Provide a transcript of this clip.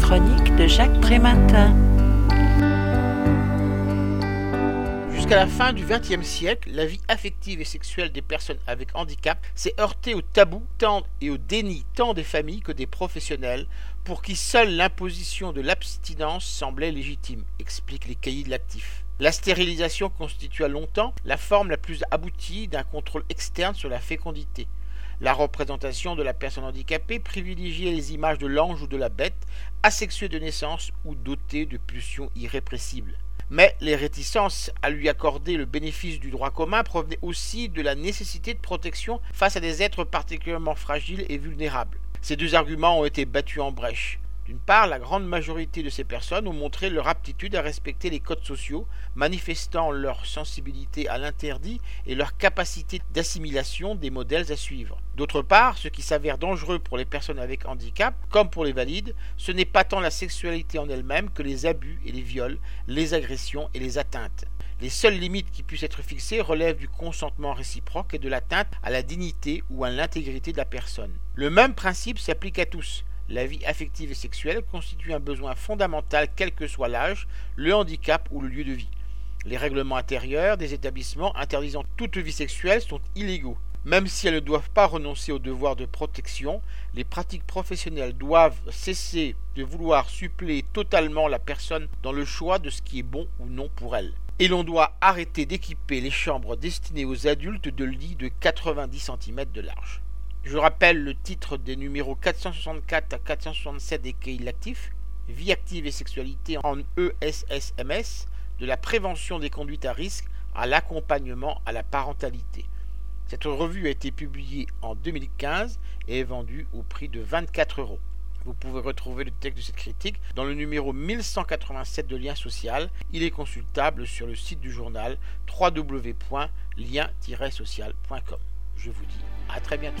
chroniques de Jacques Prématin. Jusqu'à la fin du XXe siècle, la vie affective et sexuelle des personnes avec handicap s'est heurtée au tabou tant et au déni tant des familles que des professionnels, pour qui seule l'imposition de l'abstinence semblait légitime, expliquent les cahiers de l'actif. La stérilisation constitua longtemps la forme la plus aboutie d'un contrôle externe sur la fécondité. La représentation de la personne handicapée privilégiait les images de l'ange ou de la bête, asexuée de naissance ou dotée de pulsions irrépressibles. Mais les réticences à lui accorder le bénéfice du droit commun provenaient aussi de la nécessité de protection face à des êtres particulièrement fragiles et vulnérables. Ces deux arguments ont été battus en brèche. D'une part, la grande majorité de ces personnes ont montré leur aptitude à respecter les codes sociaux, manifestant leur sensibilité à l'interdit et leur capacité d'assimilation des modèles à suivre. D'autre part, ce qui s'avère dangereux pour les personnes avec handicap, comme pour les valides, ce n'est pas tant la sexualité en elle-même que les abus et les viols, les agressions et les atteintes. Les seules limites qui puissent être fixées relèvent du consentement réciproque et de l'atteinte à la dignité ou à l'intégrité de la personne. Le même principe s'applique à tous la vie affective et sexuelle constitue un besoin fondamental quel que soit l'âge, le handicap ou le lieu de vie. Les règlements intérieurs des établissements interdisant toute vie sexuelle sont illégaux. Même si elles ne doivent pas renoncer au devoir de protection, les pratiques professionnelles doivent cesser de vouloir suppléer totalement la personne dans le choix de ce qui est bon ou non pour elle. Et l'on doit arrêter d'équiper les chambres destinées aux adultes de lits de 90 cm de large. Je rappelle le titre des numéros 464 à 467 des cahiers Vie active et sexualité en ESSMS, de la prévention des conduites à risque à l'accompagnement à la parentalité. Cette revue a été publiée en 2015 et est vendue au prix de 24 euros. Vous pouvez retrouver le texte de cette critique dans le numéro 1187 de Lien Social. Il est consultable sur le site du journal www.lien-social.com. Je vous dis à très bientôt.